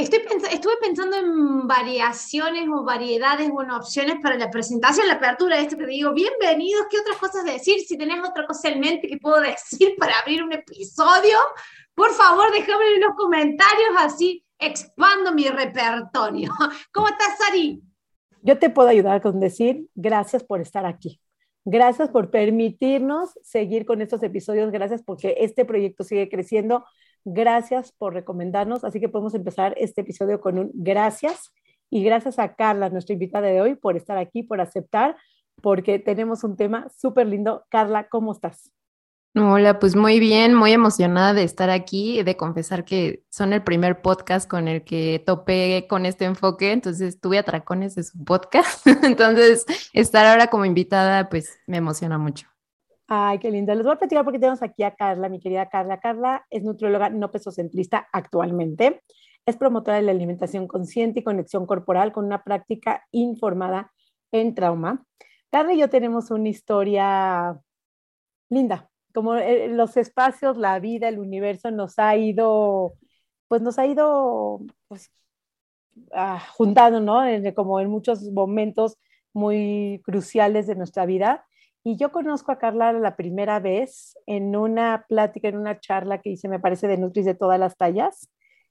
Estoy estuve pensando en variaciones o variedades o en opciones para la presentación, la apertura de esto que digo, bienvenidos, ¿qué otras cosas decir? Si tenés otra cosa en mente que puedo decir para abrir un episodio, por favor déjame en los comentarios, así expando mi repertorio. ¿Cómo estás, Sari? Yo te puedo ayudar con decir gracias por estar aquí. Gracias por permitirnos seguir con estos episodios. Gracias porque este proyecto sigue creciendo. Gracias por recomendarnos. Así que podemos empezar este episodio con un gracias. Y gracias a Carla, nuestra invitada de hoy, por estar aquí, por aceptar, porque tenemos un tema súper lindo. Carla, ¿cómo estás? Hola, pues muy bien, muy emocionada de estar aquí de confesar que son el primer podcast con el que topé con este enfoque, entonces tuve atracones de su podcast, entonces estar ahora como invitada pues me emociona mucho. Ay, qué lindo. Les voy a platicar porque tenemos aquí a Carla, mi querida Carla. Carla es nutrióloga no pesocentrista actualmente. Es promotora de la alimentación consciente y conexión corporal con una práctica informada en trauma. Carla y yo tenemos una historia linda, como eh, los espacios, la vida, el universo nos ha ido, pues nos ha ido pues, ah, juntando, ¿no? como en muchos momentos muy cruciales de nuestra vida. Y yo conozco a Carla la primera vez en una plática, en una charla que hice, me parece, de Nutris de todas las tallas.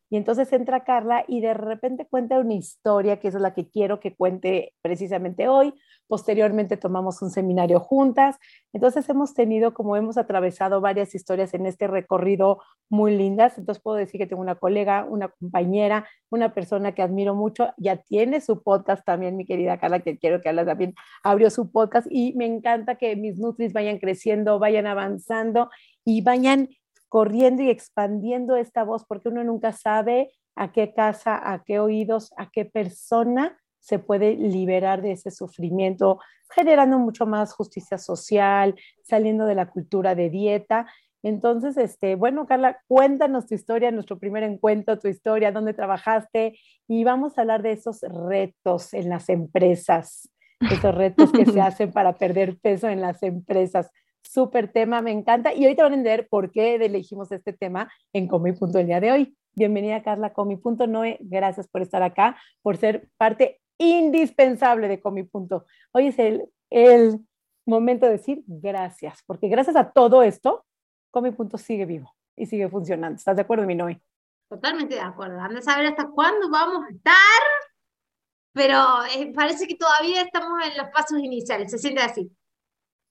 Y entonces entra Carla y de repente cuenta una historia, que es la que quiero que cuente precisamente hoy. Posteriormente tomamos un seminario juntas. Entonces hemos tenido, como hemos atravesado varias historias en este recorrido muy lindas. Entonces puedo decir que tengo una colega, una compañera, una persona que admiro mucho. Ya tiene su podcast también, mi querida Carla, que quiero que hablas también. Abrió su podcast y me encanta que mis Nutris vayan creciendo, vayan avanzando y vayan corriendo y expandiendo esta voz, porque uno nunca sabe a qué casa, a qué oídos, a qué persona se puede liberar de ese sufrimiento, generando mucho más justicia social, saliendo de la cultura de dieta. Entonces, este, bueno, Carla, cuéntanos tu historia, nuestro primer encuentro, tu historia, dónde trabajaste y vamos a hablar de esos retos en las empresas, esos retos que se hacen para perder peso en las empresas súper tema, me encanta. Y ahorita van a entender por qué elegimos este tema en Comi Punto el día de hoy. Bienvenida, Carla, Comi Punto. Noé, gracias por estar acá, por ser parte indispensable de Comi Punto. Hoy es el, el momento de decir gracias, porque gracias a todo esto, Comi Punto sigue vivo y sigue funcionando. ¿Estás de acuerdo, mi Noé? Totalmente de acuerdo. Anda a saber hasta cuándo vamos a estar, pero eh, parece que todavía estamos en los pasos iniciales. Se siente así.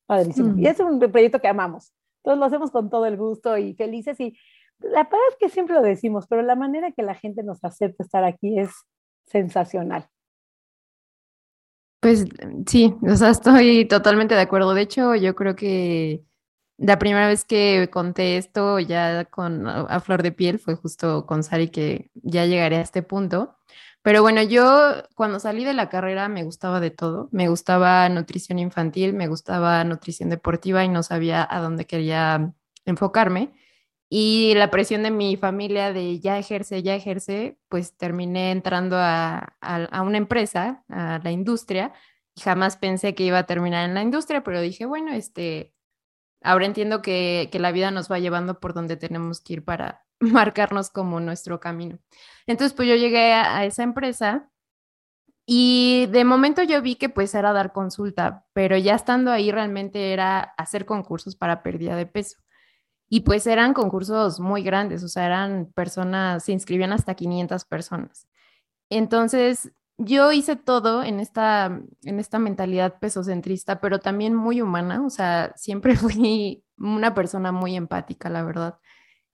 Padrísimo. Y es un proyecto que amamos. Todos lo hacemos con todo el gusto y felices. Y la verdad es que siempre lo decimos, pero la manera que la gente nos acepta estar aquí es sensacional. Pues sí, o sea, estoy totalmente de acuerdo. De hecho, yo creo que la primera vez que conté esto ya con a flor de piel fue justo con Sari que ya llegaré a este punto. Pero bueno, yo cuando salí de la carrera me gustaba de todo. Me gustaba nutrición infantil, me gustaba nutrición deportiva y no sabía a dónde quería enfocarme. Y la presión de mi familia de ya ejerce, ya ejerce, pues terminé entrando a, una empresa, a la industria, y jamás pensé que iba a terminar en la industria, pero dije, bueno, este, ahora entiendo que, que la vida nos va llevando por donde tenemos que ir para, marcarnos como nuestro camino. Entonces, pues yo llegué a, esa empresa y de momento yo vi que pues era dar consulta, pero ya estando ahí realmente era hacer concursos para pérdida de peso. Y pues eran concursos muy grandes, o sea, eran personas, se inscribían hasta 500 personas. Entonces, yo hice todo en esta, en esta mentalidad pesocentrista, pero también muy humana, o sea, siempre fui una persona muy empática, la verdad.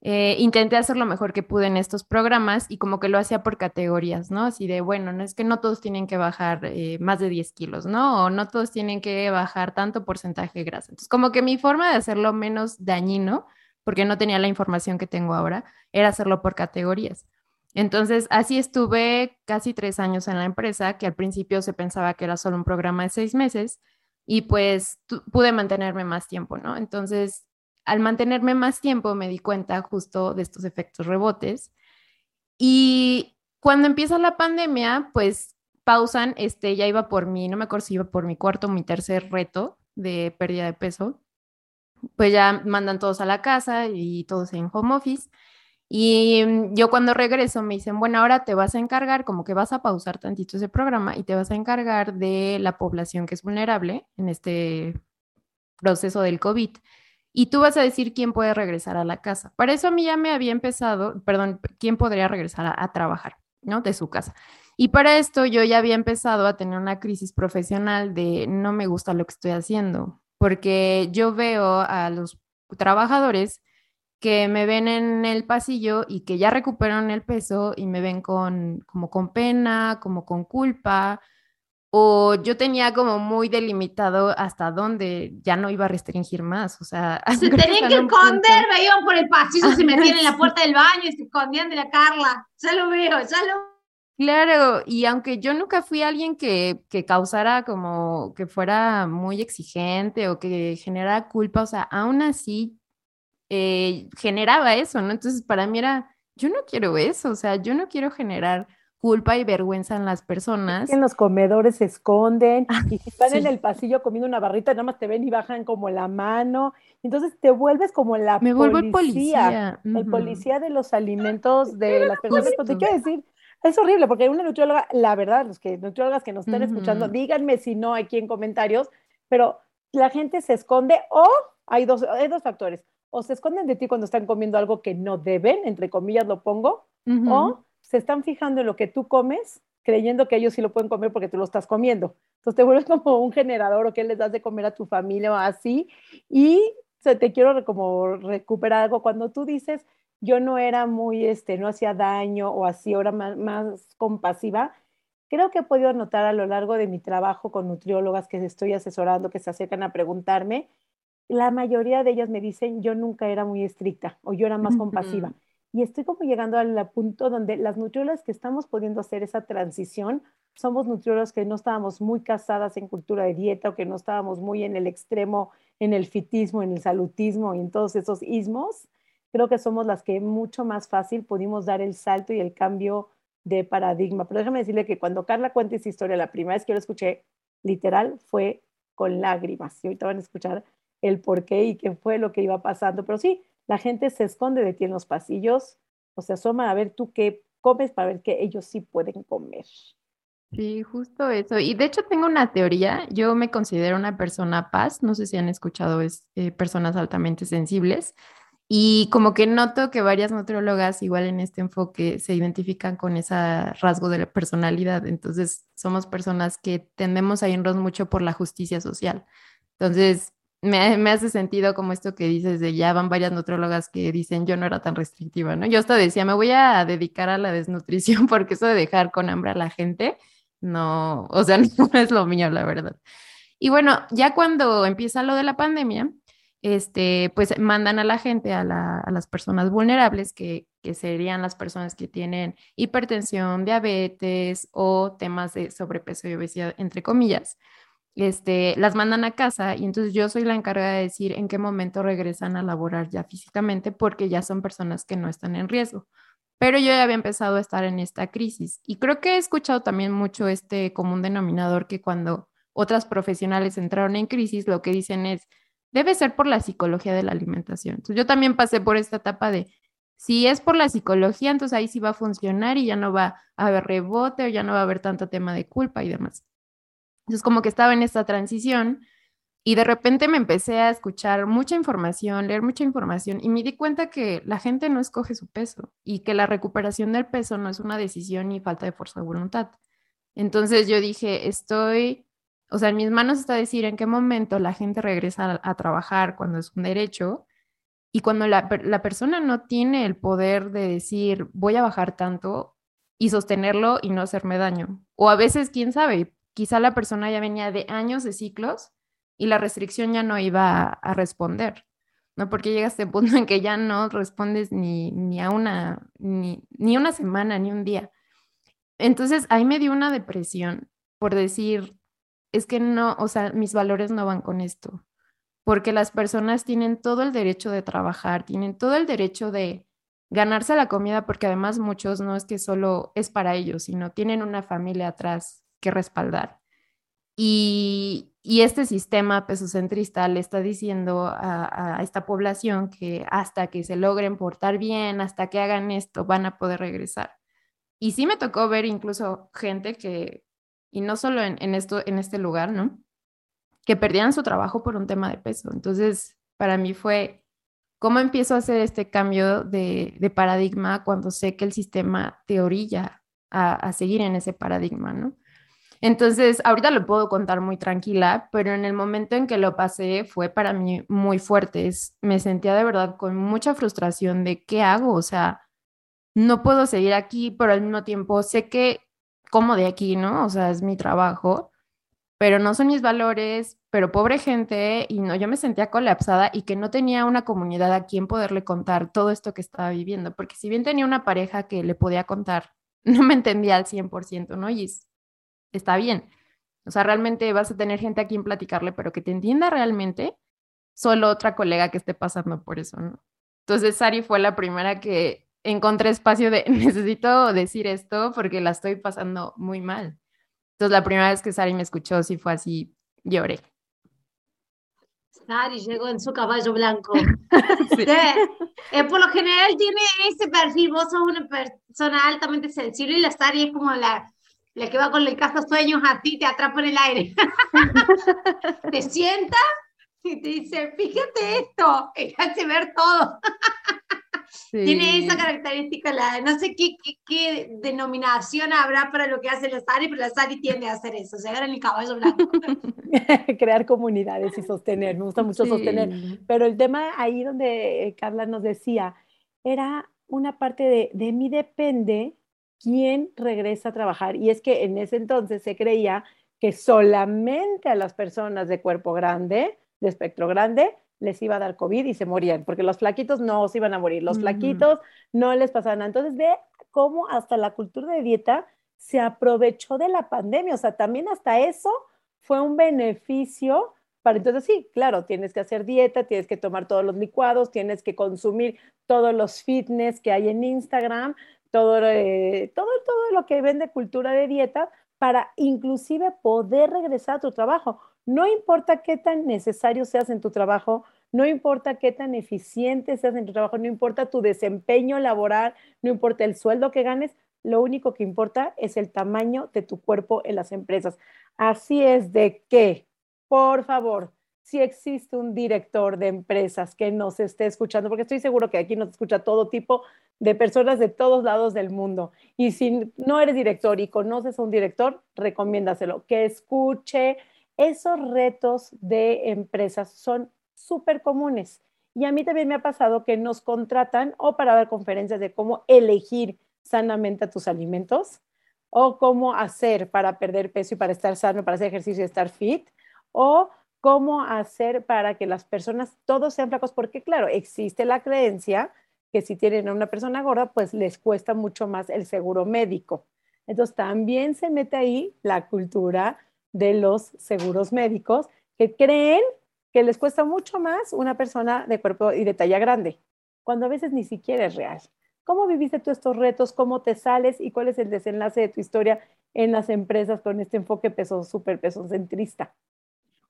Eh, intenté hacer lo mejor que pude en estos programas y como que lo hacía por categorías, ¿no? Así de, bueno, no es que no todos tienen que bajar eh, más de 10 kilos, ¿no? O no todos tienen que bajar tanto porcentaje de grasa. Entonces, como que mi forma de hacerlo menos dañino, porque no tenía la información que tengo ahora, era hacerlo por categorías. Entonces, así estuve casi tres años en la empresa, que al principio se pensaba que era solo un programa de seis meses, y pues pude mantenerme más tiempo, ¿no? Entonces, al mantenerme más tiempo me di cuenta justo de estos efectos rebotes. Y cuando empieza la pandemia, pues pausan, este, ya iba por mi, no me acuerdo iba por mi cuarto mi tercer reto de pérdida de peso. Pues ya mandan todos a la casa y todos en home office. Y mm, yo cuando regreso me dicen, bueno, ahora te vas a encargar, como que vas a pausar tantito ese programa y te vas a encargar de la población que es vulnerable en este proceso del COVID. Y tú vas a decir quién puede regresar a la casa. Para eso a mí ya me había empezado, perdón, quién podría regresar a, trabajar, ¿no? De su casa. Y para esto yo ya había empezado a tener una crisis profesional de no me gusta lo que estoy haciendo, porque yo veo a los trabajadores que me ven en el pasillo y que ya recuperaron el peso y me ven con como con pena, como con culpa, o yo tenía como muy delimitado hasta dónde ya no iba a restringir más, o sea, se tenían que esconder, veían por el pasillo, se metían en la puerta del baño y se escondían de la Carla, ya lo veo, ya lo Claro, y aunque yo nunca fui alguien que, que, causara como que fuera muy exigente o que generara culpa, o sea, aún así eh, generaba eso, ¿no? Entonces para mí era, yo no quiero eso, o sea, yo no quiero generar culpa y vergüenza en las personas. En los comedores se esconden y si están en el pasillo comiendo una barrita, nada más te ven y bajan como la mano. Entonces te vuelves como la Me vuelvo el policía. El policía de los alimentos de las personas. Pues, te quiero decir, es horrible porque una nutrióloga, la verdad, los que nutriólogas que nos están escuchando, díganme si no aquí en comentarios, pero la gente se esconde o hay dos, hay dos factores o se esconden de ti cuando están comiendo algo que no deben, entre comillas lo pongo, o se están fijando en lo que tú comes, creyendo que ellos sí lo pueden comer porque tú lo estás comiendo. Entonces te vuelves como un generador o que les das de comer a tu familia o así. Y se te quiero como recuperar algo cuando tú dices, yo no era muy, este, no hacía daño o así, ahora más, más compasiva. Creo que he podido notar a lo largo de mi trabajo con nutriólogas que estoy asesorando, que se acercan a preguntarme, la mayoría de ellas me dicen, yo nunca era muy estricta o yo era más compasiva. Y estoy como llegando al punto donde las nutriólogas que estamos pudiendo hacer esa transición, somos nutriólogas que no estábamos muy casadas en cultura de dieta o que no estábamos muy en el extremo, en el fitismo, en el salutismo y en todos esos ismos. Creo que somos las que mucho más fácil pudimos dar el salto y el cambio de paradigma. Pero déjame decirle que cuando Carla cuenta esa historia, la primera vez que yo la escuché, literal, fue con lágrimas. Y ahorita van a escuchar el por qué y qué fue lo que iba pasando. Pero sí, la gente se esconde de ti en los pasillos o se asoma a ver tú qué comes para ver que ellos sí pueden comer. Sí, justo eso. Y de hecho tengo una teoría. Yo me considero una persona paz. No sé si han escuchado es, eh, personas altamente sensibles. Y como que noto que varias nutriólogas igual en este enfoque se identifican con ese rasgo de la personalidad. Entonces somos personas que tendemos a irnos mucho por la justicia social. Entonces, me, hace sentido como esto que dices de ya van varias nutrólogas que dicen yo no era tan restrictiva, ¿no? Yo hasta decía, me voy a dedicar a la desnutrición porque eso de dejar con hambre a la gente, no, o sea, no es lo mío, la verdad. Y bueno, ya cuando empieza lo de la pandemia, este, pues mandan a la gente, a, las personas vulnerables, que, que, serían las personas que tienen hipertensión, diabetes o temas de sobrepeso y obesidad, entre comillas, este, las mandan a casa y entonces yo soy la encargada de decir en qué momento regresan a laborar ya físicamente porque ya son personas que no están en riesgo. Pero yo ya había empezado a estar en esta crisis y creo que he escuchado también mucho este común denominador que cuando otras profesionales entraron en crisis, lo que dicen es, debe ser por la psicología de la alimentación. Entonces yo también pasé por esta etapa de, si es por la psicología, entonces ahí sí va a funcionar y ya no va a haber rebote o ya no va a haber tanto tema de culpa y demás. Entonces como que estaba en esta transición y de repente me empecé a escuchar mucha información, leer mucha información y me di cuenta que la gente no escoge su peso y que la recuperación del peso no es una decisión ni falta de fuerza de voluntad. Entonces yo dije, estoy, o sea, en mis manos está decir en qué momento la gente regresa a, trabajar cuando es un derecho y cuando la, la persona no tiene el poder de decir, voy a bajar tanto y sostenerlo y no hacerme daño. O a veces, quién sabe, quizá la persona ya venía de años de ciclos y la restricción ya no iba a, responder. ¿no? Porque llega este punto en que ya no respondes ni, ni a una, ni, ni una semana, ni un día. Entonces ahí me dio una depresión por decir, es que no, o sea, mis valores no van con esto, porque las personas tienen todo el derecho de trabajar, tienen todo el derecho de ganarse la comida, porque además muchos no es que solo es para ellos, sino tienen una familia atrás respaldar. Y, este sistema pesocentrista le está diciendo a, esta población que hasta que se logren portar bien, hasta que hagan esto, van a poder regresar. Y sí me tocó ver incluso gente que, y no solo en, esto, en este lugar, ¿no? Que perdían su trabajo por un tema de peso. Entonces, para mí fue, ¿cómo empiezo a hacer este cambio de, de paradigma cuando sé que el sistema te orilla a, a seguir en ese paradigma, ¿no? Entonces, ahorita lo puedo contar muy tranquila, pero en el momento en que lo pasé fue para mí muy fuerte. Me sentía de verdad con mucha frustración de qué hago, o sea, no puedo seguir aquí, pero al mismo tiempo sé que como de aquí, ¿no? O sea, es mi trabajo, pero no son mis valores, pero pobre gente, y no, yo me sentía colapsada y que no tenía una comunidad a quien poderle contar todo esto que estaba viviendo, porque si bien tenía una pareja que le podía contar, no me entendía al 100%, ¿no? Y está bien. O sea, realmente vas a tener gente a quien platicarle, pero que te entienda realmente, solo otra colega que esté pasando por eso, ¿no? Entonces, Sari fue la primera que encontré espacio de necesito decir esto porque la estoy pasando muy mal. Entonces la primera vez que Sari me escuchó sí fue así, lloré. Sari llegó en su caballo blanco. sí. eh, por lo general tiene ese perfil, vos sos una persona altamente sensible y la Sari es como la, la que va con el sueños a ti, te atrapa en el aire. te sienta y te dice, fíjate esto, y hace ver todo. Tiene esa característica, la, no sé qué, qué, qué, denominación habrá para lo que hace la Sari, pero la Sari tiende a hacer eso, se agarra el caballo blanco. Crear comunidades y sostener, me gusta mucho sí. sostener. Pero el tema ahí donde eh, Carla nos decía, era una parte de, de mí depende quién regresa a trabajar. Y es que en ese entonces se creía que solamente a las personas de cuerpo grande, de espectro grande, les iba a dar COVID y se morían, porque los flaquitos no se iban a morir, los flaquitos no les pasaban. Entonces, ve cómo hasta la cultura de dieta se aprovechó de la pandemia, o sea, también hasta eso fue un beneficio para entonces sí, claro, tienes que hacer dieta, tienes que tomar todos los licuados, tienes que consumir todos los fitness que hay en Instagram, todo, eh, todo, todo lo que vende cultura de dieta para inclusive poder regresar a tu trabajo. No importa qué tan necesario seas en tu trabajo, no importa qué tan eficiente seas en tu trabajo, no importa tu desempeño laboral, no importa el sueldo que ganes, lo único que importa es el tamaño de tu cuerpo en las empresas. Así es de que, por favor, si existe un director de empresas que nos esté escuchando, porque estoy seguro que aquí nos escucha todo tipo de personas de todos lados del mundo. Y si no eres director y conoces a un director, recomiéndaselo, que escuche esos retos de empresas son súper comunes. Y a mí también me ha pasado que nos contratan o para dar conferencias de cómo elegir sanamente tus alimentos o cómo hacer para perder peso y para estar sano, para hacer ejercicio y estar fit, o cómo hacer para que las personas todos sean flacos, porque claro, existe la creencia que si tienen a una persona gorda, pues les cuesta mucho más el seguro médico. Entonces también se mete ahí la cultura de los seguros médicos que creen que les cuesta mucho más una persona de cuerpo y de talla grande, cuando a veces ni siquiera es real. ¿Cómo viviste tú estos retos? ¿Cómo te sales? ¿Y cuál es el desenlace de tu historia en las empresas con este enfoque peso, súper peso centrista?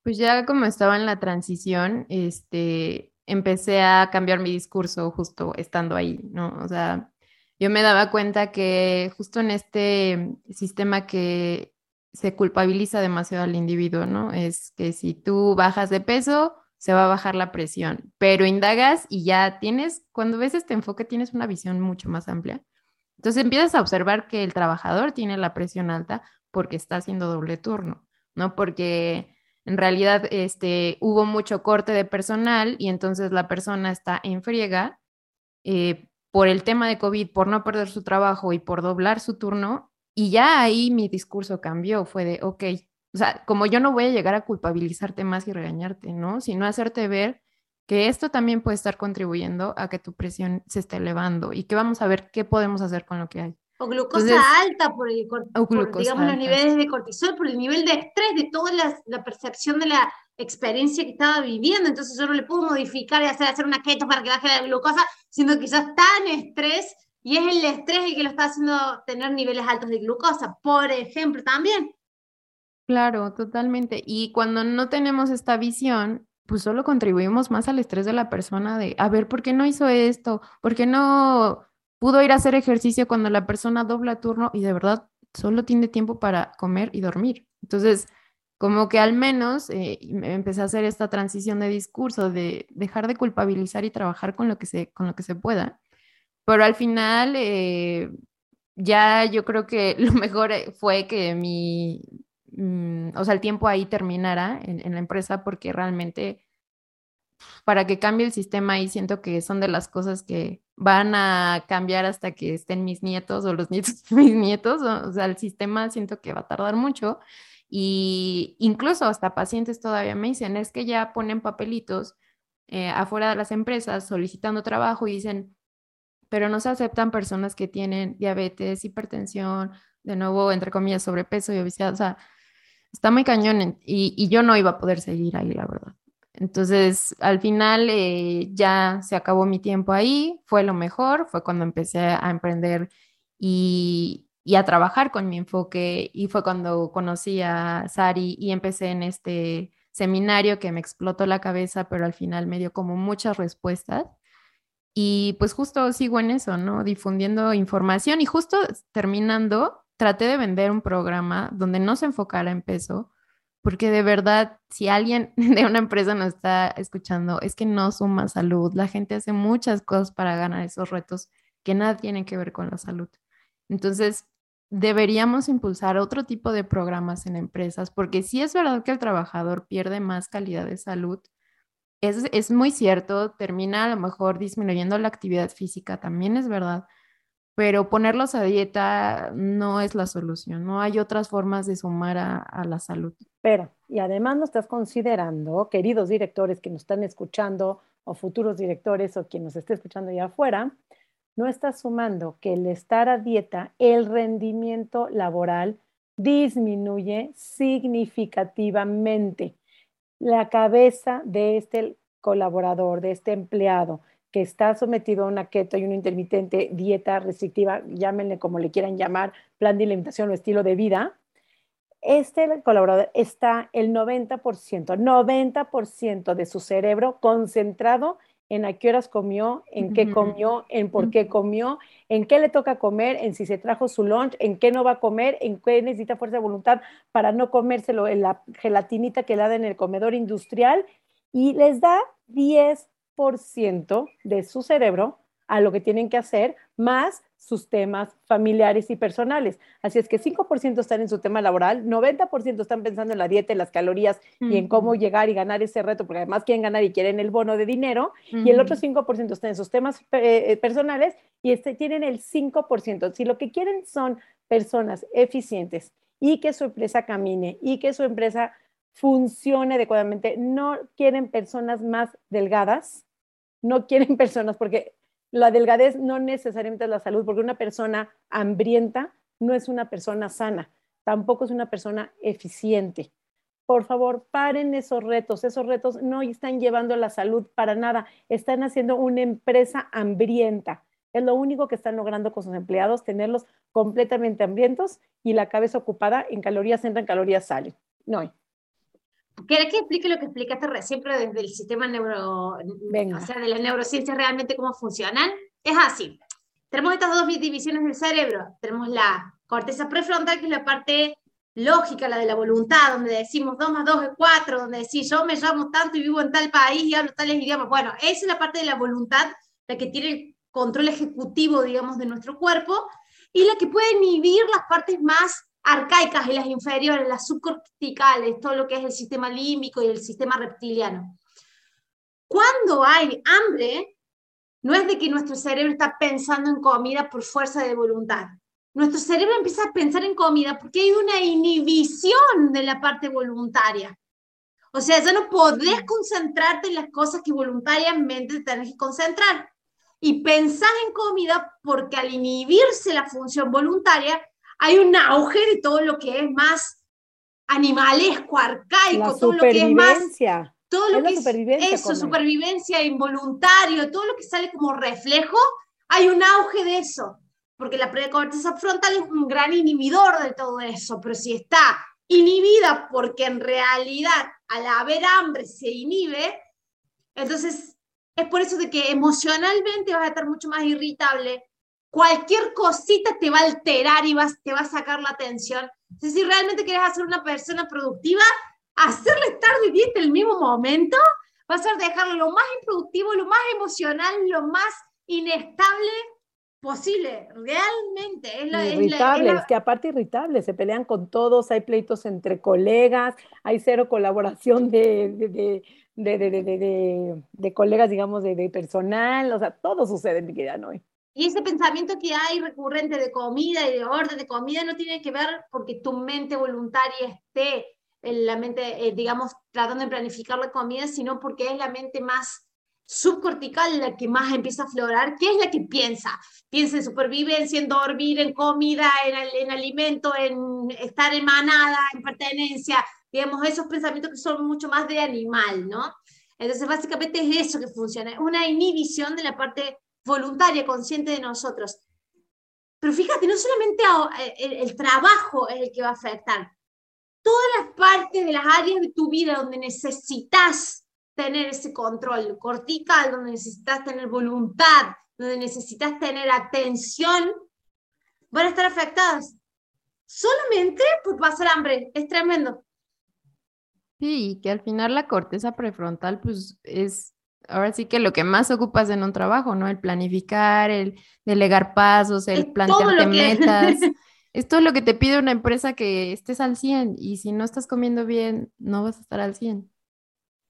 Pues ya como estaba en la transición, este, empecé a cambiar mi discurso justo estando ahí, ¿no? O sea, yo me daba cuenta que justo en este sistema que se culpabiliza demasiado al individuo, ¿no? Es que si tú bajas de peso, se va a bajar la presión, pero indagas y ya tienes, cuando ves este enfoque, tienes una visión mucho más amplia. Entonces empiezas a observar que el trabajador tiene la presión alta porque está haciendo doble turno, ¿no? Porque en realidad este, hubo mucho corte de personal y entonces la persona está en friega eh, por el tema de COVID, por no perder su trabajo y por doblar su turno, y ya ahí mi discurso cambió, fue de, ok, o sea, como yo no voy a llegar a culpabilizarte más y regañarte, ¿no? Sino hacerte ver que esto también puede estar contribuyendo a que tu presión se esté elevando y que vamos a ver qué podemos hacer con lo que hay. O glucosa alta por, el, digamos, los niveles de cortisol, por el nivel de estrés, de toda la, percepción de la experiencia que estaba viviendo. Entonces yo no le puedo modificar y hacer, hacer una keto para que baje la glucosa, sino que ya está en estrés y es el estrés el que lo está haciendo tener niveles altos de glucosa, por ejemplo, también. Claro, totalmente. Y cuando no tenemos esta visión, pues solo contribuimos más al estrés de la persona de, a ver, ¿por qué no hizo esto? ¿Por qué no pudo ir a hacer ejercicio cuando la persona dobla turno y de verdad solo tiene tiempo para comer y dormir? Entonces, como que al menos eh, empecé a hacer esta transición de discurso, de dejar de culpabilizar y trabajar con lo que se, con lo que se pueda. Pero al final, eh, ya yo creo que lo mejor fue que mi, Mm, o sea, el tiempo ahí terminara en, la empresa porque realmente para que cambie el sistema ahí siento que son de las cosas que van a cambiar hasta que estén mis nietos o los nietos de mis nietos, o, sea, el sistema siento que va a tardar mucho y incluso hasta pacientes todavía me dicen, es que ya ponen papelitos eh, afuera de las empresas solicitando trabajo y dicen, pero no se aceptan personas que tienen diabetes, hipertensión, de nuevo, entre comillas, sobrepeso y obesidad, o sea, está muy cañón y, yo no iba a poder seguir ahí, la verdad. Entonces, al final eh, ya se acabó mi tiempo ahí, fue lo mejor, fue cuando empecé a emprender y, y, a trabajar con mi enfoque y fue cuando conocí a Sari y empecé en este seminario que me explotó la cabeza, pero al final me dio como muchas respuestas. Y pues justo sigo en eso, ¿no? Difundiendo información y justo terminando, traté de vender un programa donde no se enfocara en peso, porque de verdad, si alguien de una empresa nos está escuchando, es que no suma salud. La gente hace muchas cosas para ganar esos retos que nada tienen que ver con la salud. Entonces, deberíamos impulsar otro tipo de programas en empresas, porque sí es verdad que el trabajador pierde más calidad de salud. Es, es muy cierto, termina a lo mejor disminuyendo la actividad física, también es verdad, pero ponerlos a dieta no es la solución, no hay otras formas de sumar a, la salud. Pero, y además no estás considerando, queridos directores que nos están escuchando, o futuros directores, o quien nos esté escuchando allá afuera, no estás sumando que el estar a dieta, el rendimiento laboral disminuye significativamente. La cabeza de este colaborador, de este empleado, que está sometido a una keto y una intermitente, dieta restrictiva, llámenle como le quieran llamar, plan de alimentación o estilo de vida, este colaborador está el 90%, 90% de su cerebro concentrado en a qué horas comió, en qué comió, en por qué comió, en qué le toca comer, en si se trajo su lunch, en qué no va a comer, en qué necesita fuerza de voluntad para no comérselo en la gelatinita que le da en el comedor industrial y les da 10 ciento de su cerebro a lo que tienen que hacer, más sus temas familiares y personales. Así es que 5% están en su tema laboral, 90% están pensando en la dieta, en las calorías y en cómo llegar y ganar ese reto, porque además quieren ganar y quieren el bono de dinero, y el otro 5% está en sus temas eh, eh, personales y este, tienen el 5%. Si lo que quieren son personas eficientes y que su empresa camine y que su empresa funcione adecuadamente. No quieren personas más delgadas, no quieren personas, porque la delgadez no necesariamente es la salud, porque una persona hambrienta no es una persona sana, tampoco es una persona eficiente. Por favor, paren esos retos. Esos retos no están llevando la salud para nada. Están haciendo una empresa hambrienta. Es lo único que están logrando con sus empleados, tenerlos completamente hambrientos y la cabeza ocupada en calorías entran, calorías salen. No. ¿Querés que explique lo que explicaste recién, pero desde el sistema neuro, o sea, de las neurociencias realmente cómo funcionan? Es así. Tenemos estas dos divisiones del cerebro. Tenemos la corteza prefrontal, que es la parte lógica, la de la voluntad, donde decimos 2 más 2 es 4, donde decís yo me llamo tanto y vivo en tal país y hablo tales idiomas. Bueno, esa es la parte de la voluntad, la que tiene el control ejecutivo, digamos, de nuestro cuerpo y la que puede inhibir las partes más arcaicas y las inferiores, las subcorticales, todo lo que es el sistema límbico y el sistema reptiliano. Cuando hay hambre, no es de que nuestro cerebro está pensando en comida por fuerza de voluntad. Nuestro cerebro empieza a pensar en comida porque hay una inhibición de la parte voluntaria. O sea, ya no podés concentrarte en las cosas que voluntariamente te tenés que concentrar. Y pensás en comida porque al inhibirse la función voluntaria, hay un auge de todo lo que es más animalesco, arcaico, todo lo que es más todo lo que es eso, supervivencia involuntario, todo lo que sale como reflejo, hay un auge de eso, porque la precorteza frontal es un gran inhibidor de todo eso, pero si está inhibida porque en realidad al haber hambre se inhibe, entonces es por eso de que emocionalmente vas a estar mucho más irritable, cualquier cosita te va a alterar y vas, te va a sacar la atención. Entonces, si realmente quieres hacer una persona productiva, hacerle estar de dieta el mismo momento va a ser dejarlo lo más improductivo, lo más emocional, lo más inestable posible, realmente. Es la, irritables, que aparte irritables, se pelean con todos, hay pleitos entre colegas, hay cero colaboración de, de, de, de colegas, digamos, de, personal, o sea, todo sucede en mi querida Noé. Y ese pensamiento que hay recurrente de comida y de orden de comida no tiene que ver porque tu mente voluntaria esté en la mente, eh, digamos, tratando de planificar la comida, sino porque es la mente más subcortical la que más empieza a aflorar, que es la que piensa. Piensa en supervivencia, en dormir, en comida, en, en alimento, en estar en manada, en pertenencia, digamos, esos pensamientos que son mucho más de animal, ¿no? Entonces, básicamente es eso que funciona, una inhibición de la parte voluntaria, consciente de nosotros. Pero fíjate, no solamente el, el trabajo es el que va a afectar, todas las partes de las áreas de tu vida donde necesitas tener ese control cortical, donde necesitas tener voluntad, donde necesitas tener atención, van a estar afectadas. Solamente por pasar hambre. Es tremendo. Sí, que al final la corteza prefrontal, pues es ahora sí que lo que más ocupas en un trabajo, ¿no? El planificar, el delegar pasos, el plantearte metas. es todo lo que te pide una empresa que estés al 100 y si no estás comiendo bien, no vas a estar al 100.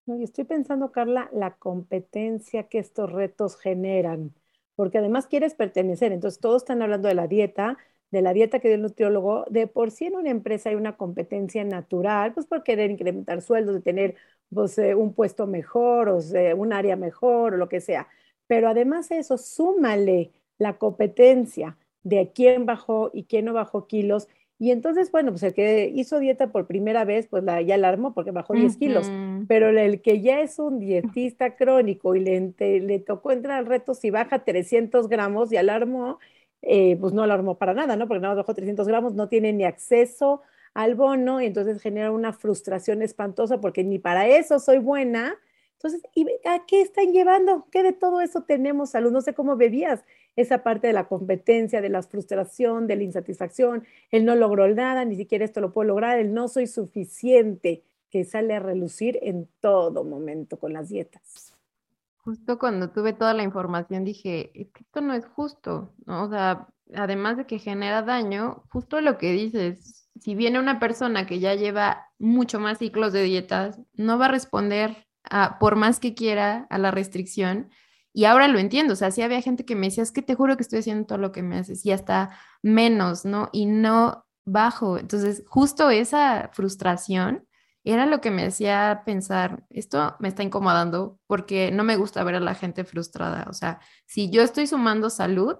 No, y estoy pensando, Carla, la competencia que estos retos generan, porque además quieres pertenecer, entonces todos están hablando de la dieta, de la dieta que dio el nutriólogo, de por sí en una empresa hay una competencia natural, pues por querer incrementar sueldos, de tener pues, eh, un puesto mejor o un área mejor o lo que sea. Pero además de eso, súmale la competencia de quién bajó y quién no bajó kilos. Y entonces, bueno, pues el que hizo dieta por primera vez, pues la, ya alarmó porque bajó 10 kilos. Pero el que ya es un dietista crónico y le, le tocó entrar al reto si baja 300 gramos y alarmó, eh, pues no alarmó para nada, ¿no? Porque nada más bajó 300 gramos, no tiene ni acceso al bono y entonces genera una frustración espantosa porque ni para eso soy buena. Entonces, ¿y a qué están llevando? ¿Qué de todo eso tenemos salud? No sé cómo bebías esa parte de la competencia, de la frustración, de la insatisfacción, el no logró nada, ni siquiera esto lo puedo lograr, el no soy suficiente, que sale a relucir en todo momento con las dietas. Justo cuando tuve toda la información dije, esto no es justo, ¿no? O sea, además de que genera daño, justo lo que dices, si viene una persona que ya lleva mucho más ciclos de dietas, no va a responder a, por más que quiera a la restricción y ahora lo entiendo, o sea, sí había gente que me decía, es que te juro que estoy haciendo todo lo que me haces y hasta menos, ¿no? Y no bajo. Entonces, justo esa frustración era lo que me hacía pensar, esto me está incomodando porque no me gusta ver a la gente frustrada. O sea, si yo estoy sumando salud,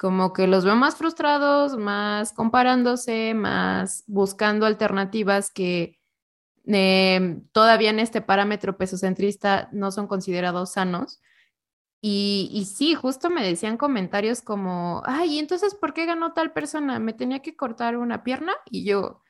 como que los veo más frustrados, más comparándose, más buscando alternativas que eh, todavía en este parámetro pesocentrista no son considerados sanos. Y, sí, justo me decían comentarios como, ay, entonces por qué ganó tal persona? ¿Me tenía que cortar una pierna? Y yo,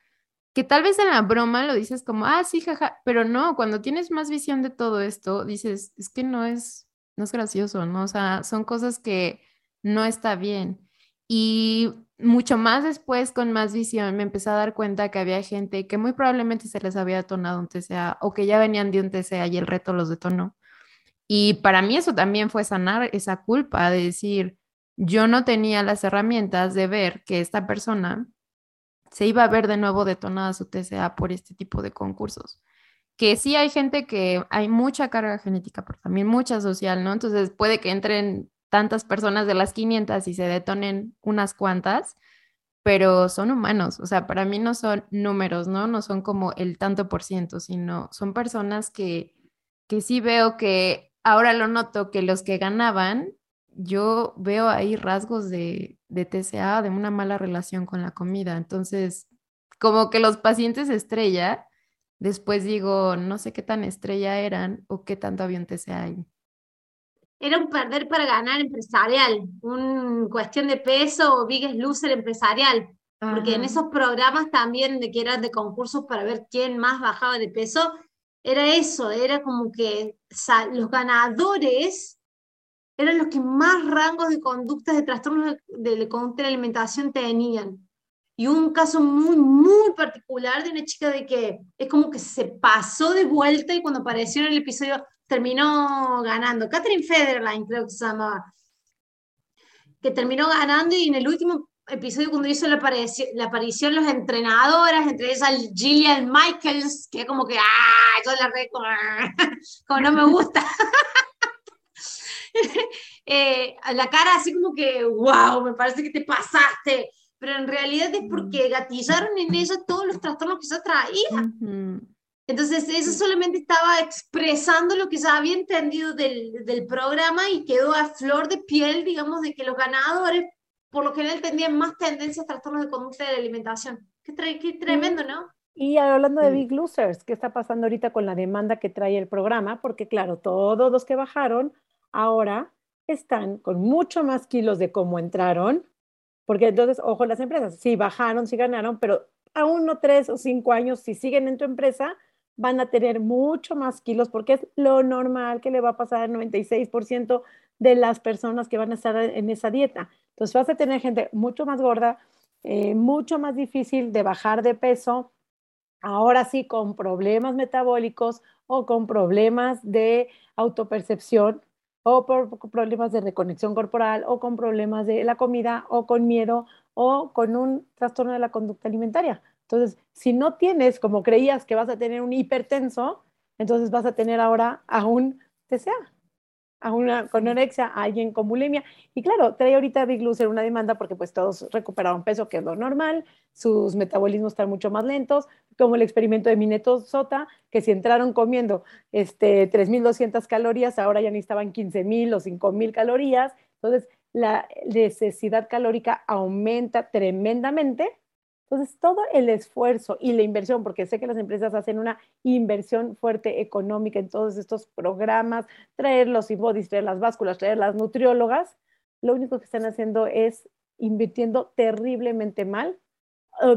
que tal vez en la broma lo dices como, ah, sí, jaja, pero no, cuando tienes más visión de todo esto, dices, es que no es, no es gracioso, ¿no? O sea, son cosas que no está bien. Y mucho más después, con más visión, me empecé a dar cuenta que había gente que muy probablemente se les había detonado un TCA o que ya venían de un TCA y el reto los detonó. Y para mí eso también fue sanar esa culpa de decir, yo no tenía las herramientas de ver que esta persona se iba a ver de nuevo detonada su TCA por este tipo de concursos. Que sí hay gente que hay mucha carga genética, pero también mucha social, ¿no? Entonces puede que entren tantas personas de las 500 y se detonen unas cuantas, pero son humanos, o sea, para mí no son números, ¿no? No son como el tanto por ciento, sino son personas que, que sí veo que ahora lo noto que los que ganaban, yo veo ahí rasgos de, de TCA, de una mala relación con la comida. Entonces, como que los pacientes estrella, después digo, no sé qué tan estrella eran o qué tanto había TCA ahí era un perder para ganar empresarial, un cuestión de peso o biggest loser empresarial. Porque en esos programas también de que eran de concursos para ver quién más bajaba de peso, era eso, era como que los ganadores eran los que más rangos de conductas de trastornos de, de de alimentación tenían. Y un caso muy, muy particular de una chica de que es como que se pasó de vuelta y cuando apareció en el episodio terminó ganando. Catherine Federline, creo que se llamaba. Que terminó ganando y en el último episodio, cuando hizo la, aparición, la aparición los entrenadoras, entre ellas Gillian Michaels, que como que, ¡ah! Yo la re como, no me gusta. eh, la cara así como que, ¡wow! Me parece que te pasaste. Pero en realidad es porque gatillaron en ella todos los trastornos que se traía. Entonces, eso solamente estaba expresando lo que ya había entendido del, del, programa y quedó a flor de piel, digamos, de que los ganadores, por lo general, tenían más tendencias a trastornos de conducta de la alimentación. Qué, qué tremendo, ¿no? Y hablando de Big Losers, ¿qué está pasando ahorita con la demanda que trae el programa? Porque claro, todos los que bajaron ahora están con mucho más kilos de cómo entraron, porque entonces, ojo, las empresas, sí bajaron, sí ganaron, pero a uno, tres o cinco años, si siguen en tu empresa, van a tener mucho más kilos porque es lo normal que le va a pasar al 96% de las personas que van a estar en esa dieta. Entonces vas a tener gente mucho más gorda, eh, mucho más difícil de bajar de peso, ahora sí con problemas metabólicos o con problemas de autopercepción o por problemas de reconexión corporal o con problemas de la comida o con miedo o con un trastorno de la conducta alimentaria. Entonces, si no tienes, como creías que vas a tener un hipertenso, entonces vas a tener ahora a un TCA, a una con anorexia, a alguien con bulimia. Y claro, trae ahorita Big Loser una demanda porque pues todos recuperaron peso, que es lo normal, sus metabolismos están mucho más lentos, como el experimento de Mineto Sota, que si entraron comiendo este, 3.200 calorías, ahora ya necesitaban 15.000 o 5.000 calorías. Entonces, la necesidad calórica aumenta tremendamente entonces, todo el esfuerzo y la inversión, porque sé que las empresas hacen una inversión fuerte económica en todos estos programas, traer los bodies, traer las básculas, traer las nutriólogas, lo único que están haciendo es invirtiendo terriblemente mal,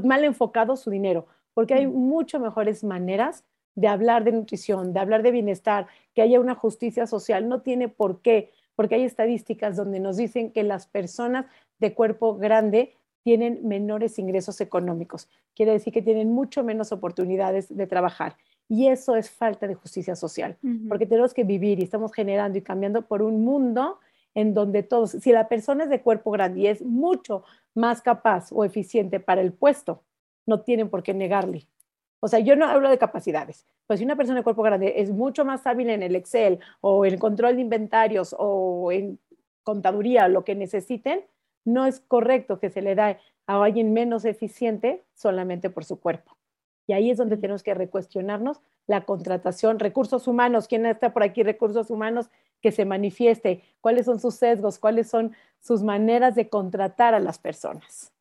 mal enfocado su dinero, porque hay mucho mejores maneras de hablar de nutrición, de hablar de bienestar, que haya una justicia social. No tiene por qué, porque hay estadísticas donde nos dicen que las personas de cuerpo grande tienen menores ingresos económicos. Quiere decir que tienen mucho menos oportunidades de trabajar. Y eso es falta de justicia social, porque tenemos que vivir y estamos generando y cambiando por un mundo en donde todos, si la persona es de cuerpo grande y es mucho más capaz o eficiente para el puesto, no tienen por qué negarle. O sea, yo no hablo de capacidades, pues si una persona de cuerpo grande es mucho más hábil en el Excel o en el control de inventarios o en contaduría, lo que necesiten, no es correcto que se le dé a alguien menos eficiente solamente por su cuerpo. Y ahí es donde tenemos que recuestionarnos la contratación, recursos humanos, quién está por aquí, recursos humanos, que se manifieste, cuáles son sus sesgos, cuáles son sus maneras de contratar a las personas.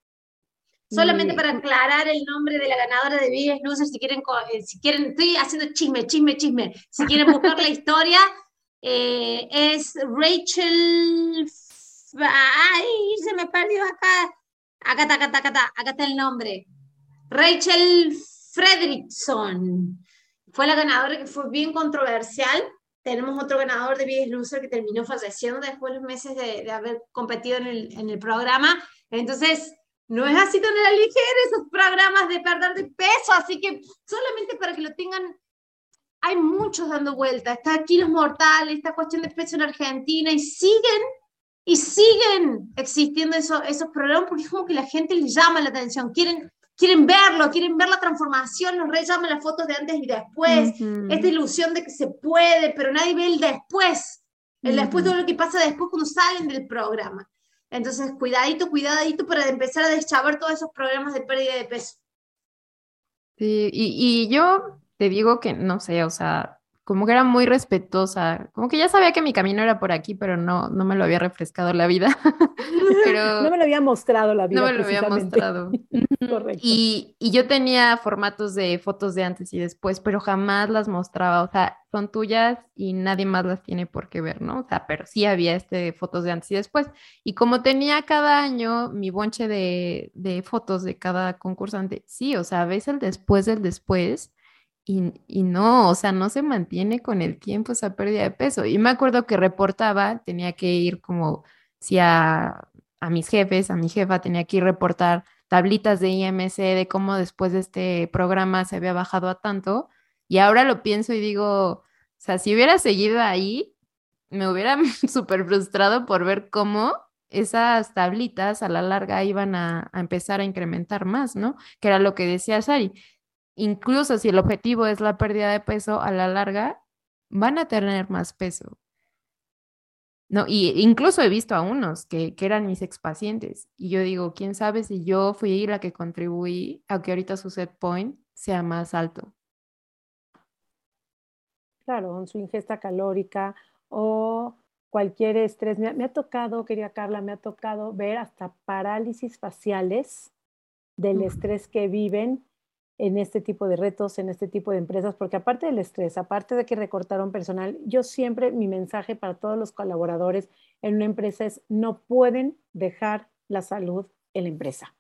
Solamente para aclarar el nombre de la ganadora de Biggest Loser, si quieren, eh, si quieren, estoy haciendo chisme, chisme, chisme. Si quieren buscar la historia, eh, es Rachel ay, se me perdió acá. Acá está, acá está, acá está, acá está el nombre. Rachel Fredrickson. Fue la ganadora que fue bien controversial. Tenemos otro ganador de Biggest Loser que terminó falleciendo después de los meses de, de haber competido en el, en el, programa. Entonces, no es así tan a ligera esos programas de perder de peso, así que solamente para que lo tengan, hay muchos dando vuelta. Está Kilos Mortales, esta cuestión de peso en Argentina y siguen y siguen existiendo esos, esos programas porque es como que la gente les llama la atención, quieren, quieren verlo, quieren ver la transformación, los reyes llaman las fotos de antes y después, esta ilusión de que se puede, pero nadie ve el después, el después de lo que pasa después cuando salen del programa. Entonces, cuidadito, cuidadito para empezar a deschavar todos esos problemas de pérdida de peso. Sí, y, y yo te digo que, no sé, o sea, como que era muy respetuosa, como que ya sabía que mi camino era por aquí, pero no, no me lo había refrescado la vida. pero no me lo había mostrado la vida. No me lo había mostrado. Correcto. Y, y, yo tenía formatos de fotos de antes y después, pero jamás las mostraba, o sea, son tuyas y nadie más las tiene por qué ver, ¿no? O sea, pero sí había este fotos de antes y después. Y como tenía cada año mi bonche de, de fotos de cada concursante, sí, o sea, ves el después del después y, no, o sea, no se mantiene con el tiempo esa pérdida de peso. Y me acuerdo que reportaba, tenía que ir como, si a, a mis jefes, a mi jefa, tenía que ir reportar tablitas de IMC de cómo después de este programa se había bajado a tanto. Y ahora lo pienso y digo, o sea, si hubiera seguido ahí, me hubiera súper frustrado por ver cómo esas tablitas a la larga iban a, a, empezar a incrementar más, ¿no? Que era lo que decía Sari incluso si el objetivo es la pérdida de peso, a la larga van a tener más peso. No, y incluso he visto a unos que, que eran mis expacientes y yo digo, quién sabe si yo fui la que contribuí a que ahorita su set point sea más alto. Claro, en su ingesta calórica o cualquier estrés. Me, me, ha tocado, quería Carla, me ha tocado ver hasta parálisis faciales del estrés que viven en este tipo de retos, en este tipo de empresas, porque aparte del estrés, aparte de que recortaron personal, yo siempre mi mensaje para todos los colaboradores en una empresa es no pueden dejar la salud en la empresa.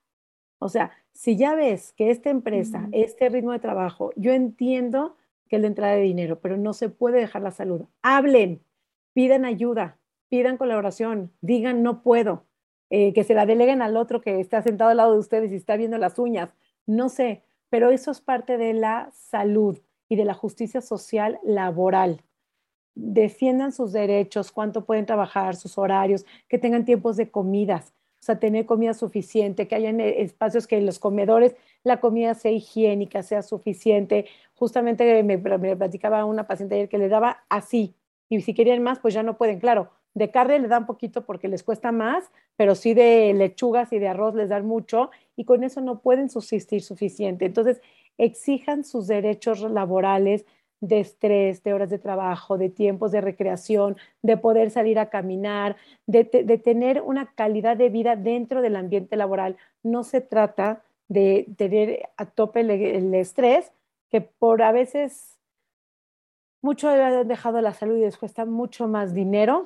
O sea, si ya ves que esta empresa, este ritmo de trabajo, yo entiendo que es la entrada de dinero, pero no se puede dejar la salud. Hablen, pidan ayuda, pidan colaboración, digan no puedo, eh, que se la deleguen al otro que está sentado al lado de ustedes y está viendo las uñas. No sé, pero eso es parte de la salud y de la justicia social laboral. Defiendan sus derechos, cuánto pueden trabajar, sus horarios, que tengan tiempos de comidas, o sea, tener comida suficiente, que hayan eh, espacios que en los comedores la comida sea higiénica, sea suficiente. Justamente me, me platicaba una paciente ayer que le daba así, y si querían más, pues ya no pueden, claro. De carne le dan poquito porque les cuesta más, pero sí de lechugas y de arroz les dan mucho y con eso no pueden subsistir suficiente. Entonces, exijan sus derechos laborales de estrés, de horas de trabajo, de tiempos de recreación, de poder salir a caminar, de, tener una calidad de vida dentro del ambiente laboral. No se trata de tener a tope el, estrés, que por a veces mucho han dejado la salud y les cuesta mucho más dinero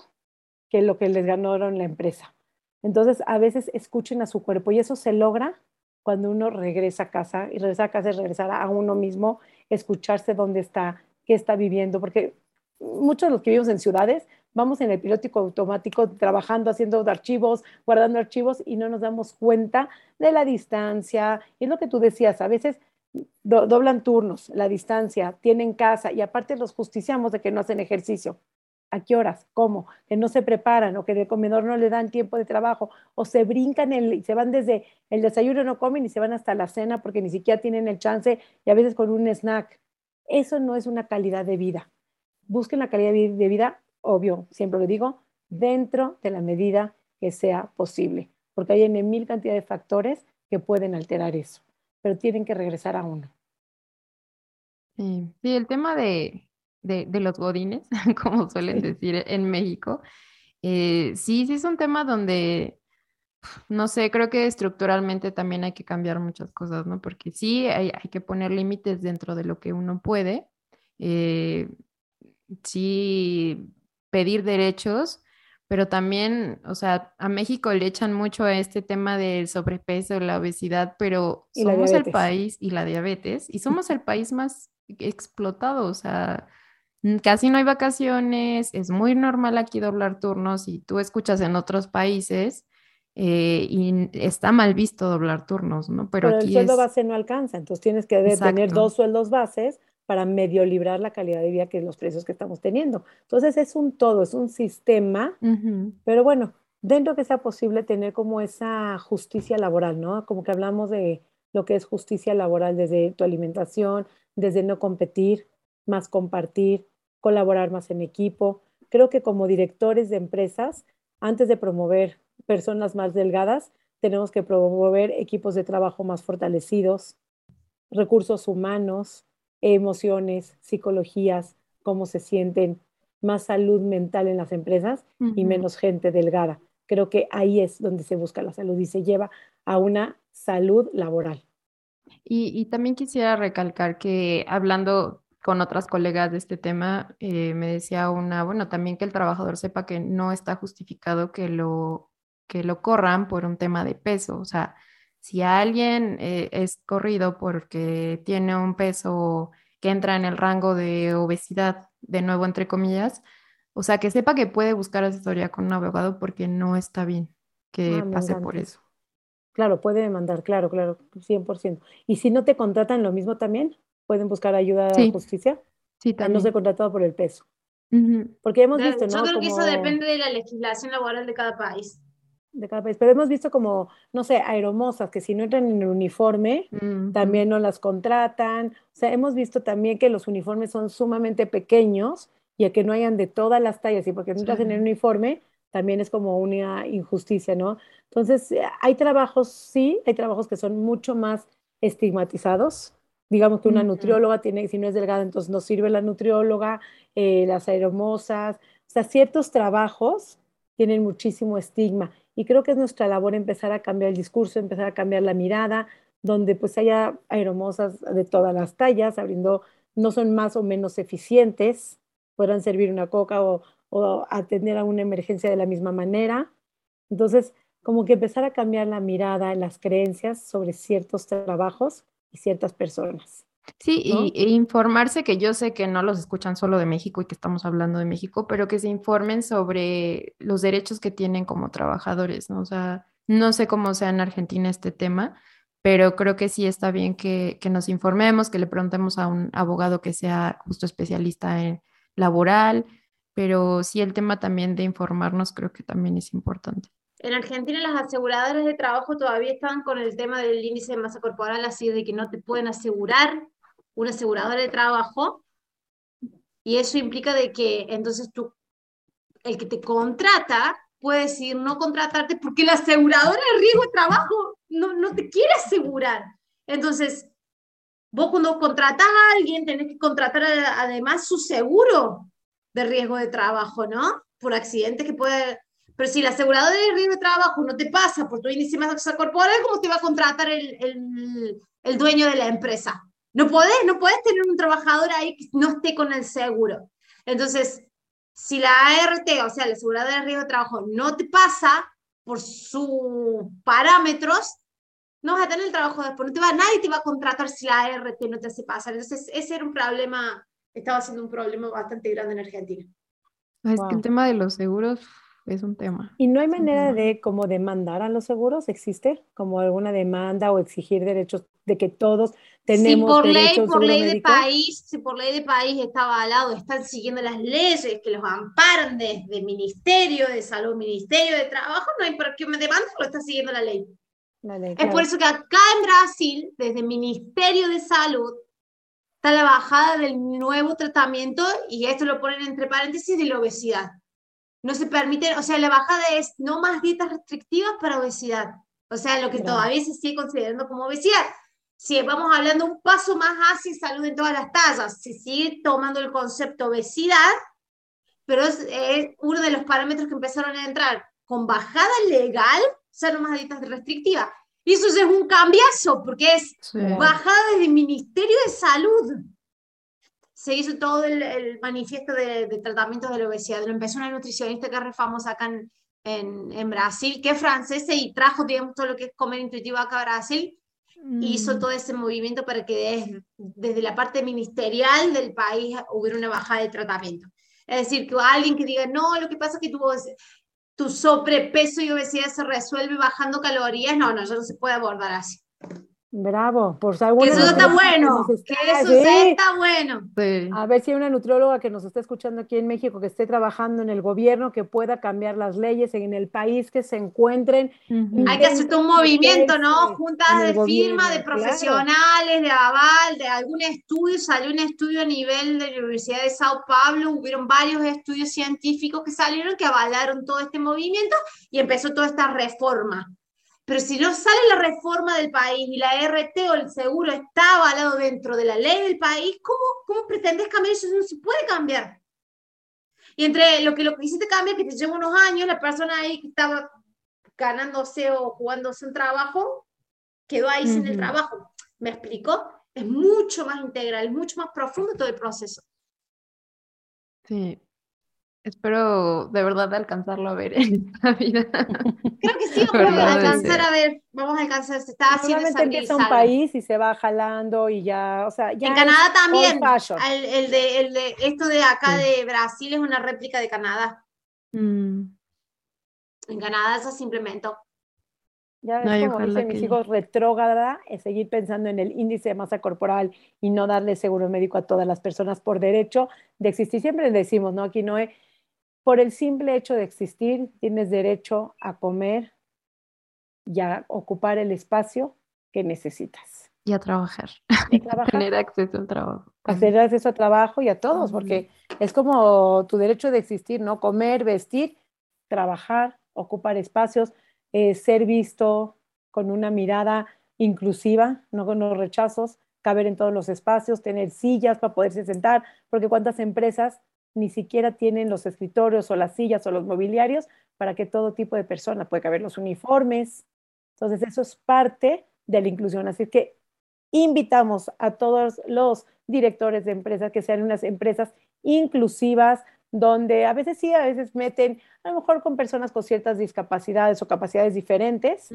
que lo que les ganaron la empresa. Entonces, a veces escuchen a su cuerpo y eso se logra cuando uno regresa a casa y regresa a casa es regresar a uno mismo, escucharse dónde está, qué está viviendo, porque muchos de los que vivimos en ciudades vamos en el piloto automático trabajando, haciendo archivos, guardando archivos y no nos damos cuenta de la distancia. Y es lo que tú decías, a veces doblan turnos, la distancia, tienen casa y aparte los justiciamos de que no hacen ejercicio. ¿A qué horas? ¿Cómo? Que no se preparan o que de comedor no le dan tiempo de trabajo o se brincan el, se van desde el desayuno, no comen y se van hasta la cena porque ni siquiera tienen el chance y a veces con un snack. Eso no es una calidad de vida. Busquen la calidad de vida, obvio, siempre lo digo, dentro de la medida que sea posible, porque hay en mil cantidad de factores que pueden alterar eso, pero tienen que regresar a uno. Sí, sí el tema de, de, los godines, como suelen decir en México. Eh, sí, sí es un tema donde, no sé, creo que estructuralmente también hay que cambiar muchas cosas, ¿no? Porque sí, hay, que poner límites dentro de lo que uno puede. Eh, sí, pedir derechos, pero también, o sea, a México le echan mucho a este tema del sobrepeso, la obesidad, pero somos el país y la diabetes, y somos el país más explotado, o sea, casi no hay vacaciones, es muy normal aquí doblar turnos y tú escuchas en otros países eh, y está mal visto doblar turnos, ¿no? Pero, aquí el sueldo base no alcanza, entonces tienes que tener dos sueldos bases para medio librar la calidad de vida que los precios que estamos teniendo. Entonces es un todo, es un sistema, pero bueno, dentro que sea posible tener como esa justicia laboral, ¿no? Como que hablamos de lo que es justicia laboral desde tu alimentación, desde no competir, más compartir, colaborar más en equipo. Creo que como directores de empresas, antes de promover personas más delgadas, tenemos que promover equipos de trabajo más fortalecidos, recursos humanos, emociones, psicologías, cómo se sienten, más salud mental en las empresas y menos gente delgada. Creo que ahí es donde se busca la salud y se lleva a una salud laboral. Y, también quisiera recalcar que hablando con otras colegas de este tema, eh, me decía una, bueno, también que el trabajador sepa que no está justificado que lo, que lo corran por un tema de peso. O sea, si alguien eh, es corrido porque tiene un peso que entra en el rango de obesidad, de nuevo entre comillas, o sea, que sepa que puede buscar asesoría con un abogado porque no está bien que ah, pase por eso. Claro, puede demandar, claro, claro, 100%. Y si no te contratan lo mismo también, pueden buscar ayuda a la justicia. Sí, también. no ser contratado por el peso. Porque hemos visto, ¿no? Yo creo que eso depende de la legislación laboral de cada país. De cada país. Pero hemos visto como, no sé, aeromosas que si no entran en el uniforme, también no las contratan. O sea, hemos visto también que los uniformes son sumamente pequeños y a que no hayan de todas las tallas. Y porque no entras en el uniforme, también es como una injusticia, ¿no? Entonces, eh, hay trabajos, sí, hay trabajos que son mucho más estigmatizados. Digamos que una nutrióloga tiene, si no es delgada, entonces no sirve la nutrióloga, eh, las aeromosas, o sea, ciertos trabajos tienen muchísimo estigma. Y creo que es nuestra labor empezar a cambiar el discurso, empezar a cambiar la mirada, donde pues haya aeromosas de todas las tallas, abriendo, no son más o menos eficientes, podrán servir una coca o, o atender a una emergencia de la misma manera. Entonces, como que empezar a cambiar la mirada, las creencias sobre ciertos trabajos ciertas personas. Sí, y, e informarse, que yo sé que no los escuchan solo de México y que estamos hablando de México, pero que se informen sobre los derechos que tienen como trabajadores, ¿no? O sea, no sé cómo sea en Argentina este tema, pero creo que sí está bien que, que nos informemos, que le preguntemos a un abogado que sea justo especialista en laboral, pero sí el tema también de informarnos creo que también es importante. En Argentina las aseguradoras de trabajo todavía están con el tema del índice de masa corporal, así de que no te pueden asegurar una aseguradora de trabajo, y eso implica de que entonces tú, el que te contrata puede decir no contratarte porque la aseguradora de riesgo de trabajo no, no te quiere asegurar. Entonces, vos cuando contratas a alguien tenés que contratar además su seguro de riesgo de trabajo, ¿no? Por accidentes que puede... Pero si el asegurador de riesgo de trabajo no te pasa por tu índice de masa corporal, ¿cómo te va a contratar el, el, el dueño de la empresa? No podés, no podés tener un trabajador ahí que no esté con el seguro. Entonces, si la ART, o sea, la aseguradora de riesgo de trabajo, no te pasa por sus parámetros, no vas a tener el trabajo después. No te va, nadie te va a contratar si la ART no te hace pasar. Entonces, ese era un problema estaba siendo un problema bastante grande en Argentina. Es que el tema de los seguros es un tema. ¿Y no hay manera de como demandar a los seguros? ¿Existe como alguna demanda o exigir derechos de que todos tenemos si por ley, por ley de país, si por ley de país está avalado, están siguiendo las leyes que los amparan desde Ministerio de Salud, Ministerio de Trabajo, no hay por qué me demanda, lo está siguiendo la ley. es por eso que acá en Brasil, desde Ministerio de Salud, está la bajada del nuevo tratamiento, y esto lo ponen entre paréntesis, de la obesidad. No se permite, o sea, la bajada es no más dietas restrictivas para obesidad. O sea, lo que todavía se sigue considerando como obesidad. Si vamos hablando un paso más hacia salud en todas las tallas, se sigue tomando el concepto obesidad, pero es, uno de los parámetros que empezaron a entrar con bajada legal, o sea, no más dietas restrictivas. Y eso es un cambiazo, porque es bajada desde el Ministerio de Salud. Se hizo todo el, manifiesto de, de, tratamientos de la obesidad. Lo empezó una nutricionista que es re famosa acá en, en, Brasil, que es francesa y trajo, digamos, todo lo que es comer intuitivo acá a Brasil. hizo mm. todo ese movimiento para que desde, la parte ministerial del país hubiera una bajada de tratamiento. Es decir, que alguien que diga, no, lo que pasa es que tuvo tu sobrepeso y obesidad se resuelve bajando calorías, no, no, ya no se puede abordar así. Bravo, por Que eso está bueno, que eso está bueno. A ver si hay una nutrióloga que nos está escuchando aquí en México, que esté trabajando en el gobierno, que pueda cambiar las leyes en el país que se encuentren. Hay que hacer un movimiento, ¿no? Juntas de firma, de profesionales, de aval, de algún estudio. Salió un estudio a nivel de la Universidad de Sao Paulo, hubieron varios estudios científicos que salieron que avalaron todo este movimiento y empezó toda esta reforma. Pero si no sale la reforma del país y la RT o el seguro está avalado dentro de la ley del país, ¿cómo, cómo pretendes cambiar eso? No se puede cambiar. Y entre lo que lo que hiciste cambiar, que te lleva unos años, la persona ahí que estaba ganándose o jugándose un trabajo, quedó ahí sin el trabajo. ¿Me explico? Es mucho más integral, es mucho más profundo todo el proceso. Sí, Espero de verdad alcanzarlo a ver en la vida. Creo que sí, vamos a alcanzar a ver, vamos a alcanzar, se está haciendo esa empieza un país y se va jalando y ya, o sea, ya En Canadá también, el, el, de, el de, esto de acá de Brasil es una réplica de Canadá. Mm. En Canadá eso se implementó. Ya es como dicen mis hijos, retrógrada, es seguir pensando en el índice de masa corporal y no darle seguro médico a todas las personas por derecho de existir. Siempre decimos, ¿no? Aquí no es por el simple hecho de existir, tienes derecho a comer y a ocupar el espacio que necesitas. Y a trabajar. Y Tener acceso al trabajo. Tener acceso al trabajo y a todos, porque es como tu derecho de existir, ¿no? Comer, vestir, trabajar, ocupar espacios, eh, ser visto con una mirada inclusiva, no con los rechazos, caber en todos los espacios, tener sillas para poderse sentar, porque cuántas empresas ni siquiera tienen los escritorios o las sillas o los mobiliarios para que todo tipo de persona pueda caber los uniformes. Entonces, eso es parte de la inclusión. Así que invitamos a todos los directores de empresas que sean unas empresas inclusivas, donde a veces sí, a veces meten, a lo mejor con personas con ciertas discapacidades o capacidades diferentes,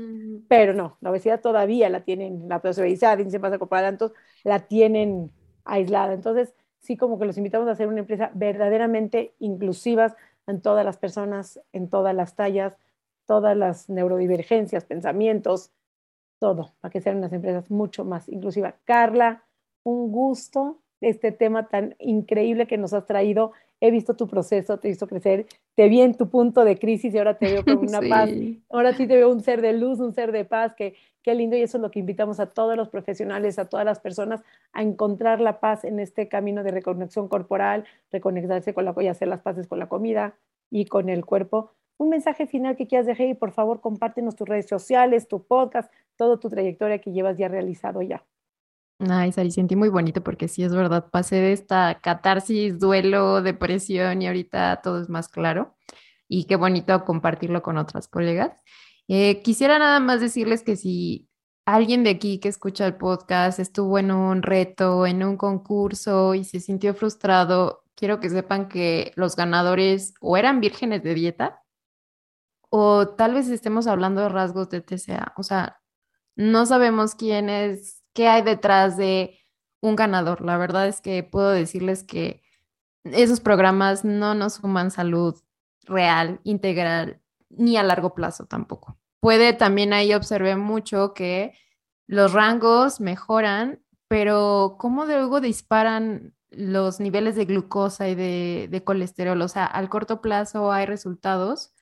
pero no, la obesidad todavía la tienen, la obesidad, índice masa corporal, la tienen aislada. Entonces, sí como que los invitamos a hacer una empresa verdaderamente inclusivas en todas las personas, en todas las tallas, todas las neurodivergencias, pensamientos, todo, para que sean unas empresas mucho más inclusivas. Carla, un gusto este tema tan increíble que nos has traído he visto tu proceso, te he visto crecer, te vi en tu punto de crisis y ahora te veo con una paz, ahora sí te veo un ser de luz, un ser de paz, que qué lindo y eso es lo que invitamos a todos los profesionales, a todas las personas a encontrar la paz en este camino de reconexión corporal, reconectarse con la y hacer las paces con la comida y con el cuerpo. Un mensaje final que quieras dejar y por favor compártenos tus redes sociales, tu podcast, toda tu trayectoria que llevas ya realizado ya. Ay, Sari, sentí muy bonito porque sí es verdad, pasé de esta catarsis, duelo, depresión y ahorita todo es más claro. Y qué bonito compartirlo con otras colegas. Eh, quisiera nada más decirles que si alguien de aquí que escucha el podcast estuvo en un reto, en un concurso y se sintió frustrado, quiero que sepan que los ganadores o eran vírgenes de dieta o tal vez estemos hablando de rasgos de TCA. O sea, no sabemos quién es qué hay detrás de un ganador. La verdad es que puedo decirles que esos programas no nos suman salud real, integral, ni a largo plazo tampoco. Puede también ahí observé mucho que los rangos mejoran, pero cómo luego disparan los niveles de glucosa y de, de colesterol. O sea, al corto plazo hay resultados,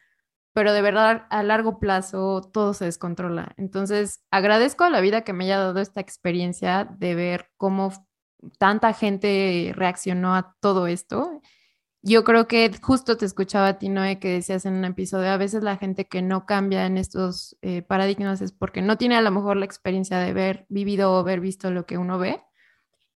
pero de verdad a largo plazo todo se descontrola. Entonces, agradezco a la vida que me haya dado esta experiencia de ver cómo tanta gente reaccionó a todo esto. Yo creo que justo te escuchaba a ti, Noé, que decías en un episodio, a veces la gente que no cambia en estos eh, paradigmas es porque no tiene a lo mejor la experiencia de haber vivido o haber visto lo que uno ve.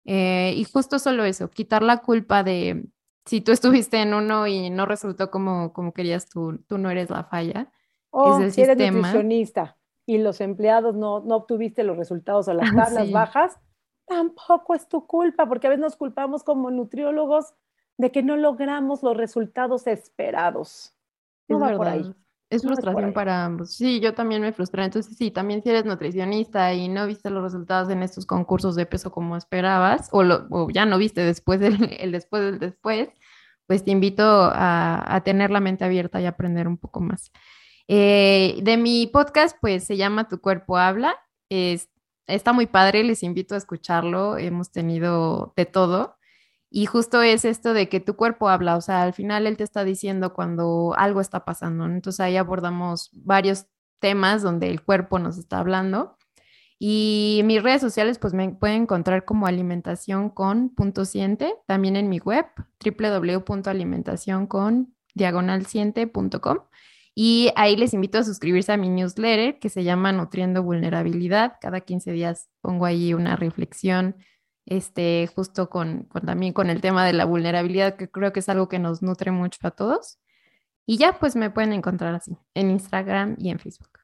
Eh, y justo solo eso, quitar la culpa de, si tú estuviste en uno y no resultó como, como querías tú, tú no eres la falla. O es si eres nutricionista y los empleados no, no obtuviste los resultados o las tablas bajas, tampoco es tu culpa, porque a veces nos culpamos como nutriólogos de que no logramos los resultados esperados. No va por ahí. Es frustración para ambos. Sí, yo también me frustré. Entonces, sí, también si eres nutricionista y no viste los resultados en estos concursos de peso como esperabas, o, lo, ya no viste después del, el después del después, pues te invito a, tener la mente abierta y aprender un poco más. Eh, de mi podcast, pues se llama Tu cuerpo habla. Es, está muy padre, les invito a escucharlo, hemos tenido de todo. Y justo es esto de que tu cuerpo habla, o sea, al final él te está diciendo cuando algo está pasando. Entonces ahí abordamos varios temas donde el cuerpo nos está hablando. Y mis redes sociales, pues me pueden encontrar como alimentación con punto siente, también en mi web, www.alimentacioncon diagonalciente.com. Y ahí les invito a suscribirse a mi newsletter que se llama Nutriendo Vulnerabilidad. Cada 15 días pongo ahí una reflexión, este, justo con, con, también con el tema de la vulnerabilidad, que creo que es algo que nos nutre mucho a todos. Y ya pues me pueden encontrar así, en Instagram y en Facebook.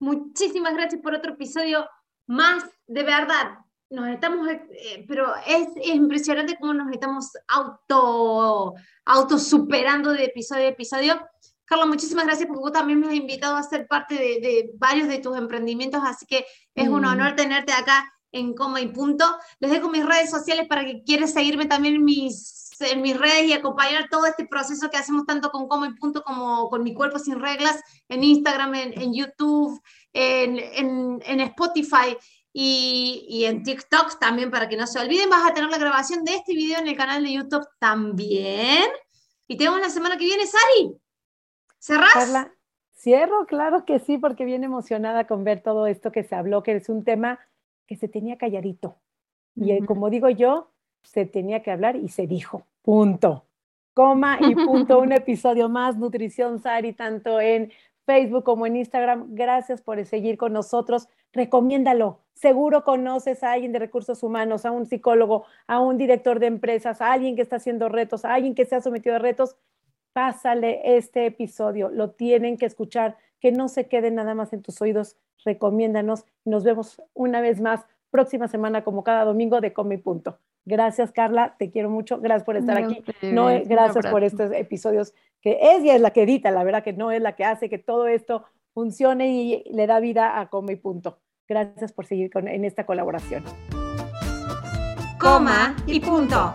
Muchísimas gracias por otro episodio más de verdad nos estamos, eh, pero es, impresionante cómo nos estamos auto, auto superando de episodio a episodio. Carla, muchísimas gracias porque vos también me has invitado a ser parte de, varios de tus emprendimientos, así que es un mm. honor tenerte acá en Coma y Punto. Les dejo mis redes sociales para que quieras seguirme también en mis, en mis redes y acompañar todo este proceso que hacemos tanto con Coma y Punto como con Mi Cuerpo Sin Reglas, en Instagram, en, YouTube, en, en, en Spotify y, en TikTok también para que no se olviden. Vas a tener la grabación de este video en el canal de YouTube también. Y tenemos la semana que viene, Sari. ¿Cerrás? Carla, cierro, claro que sí, porque viene emocionada con ver todo esto que se habló, que es un tema que se tenía calladito. Y eh, como digo yo, se tenía que hablar y se dijo. Punto. Coma y punto. un episodio más, Nutrición Sari, tanto en Facebook como en Instagram. Gracias por seguir con nosotros. Recomiéndalo. Seguro conoces a alguien de recursos humanos, a un psicólogo, a un director de empresas, a alguien que está haciendo retos, a alguien que se ha sometido a retos. Pásale este episodio. Lo tienen que escuchar. Que no se quede nada más en tus oídos. Recomiéndanos. Nos vemos una vez más próxima semana como cada domingo de Come Punto. Gracias, Carla, te quiero mucho. Gracias por estar aquí. No, gracias por estos episodios que ella es la que edita, la verdad que no es la que hace que todo esto funcione y le da vida a Come y Punto. Gracias por seguir con, en esta colaboración. Coma y punto.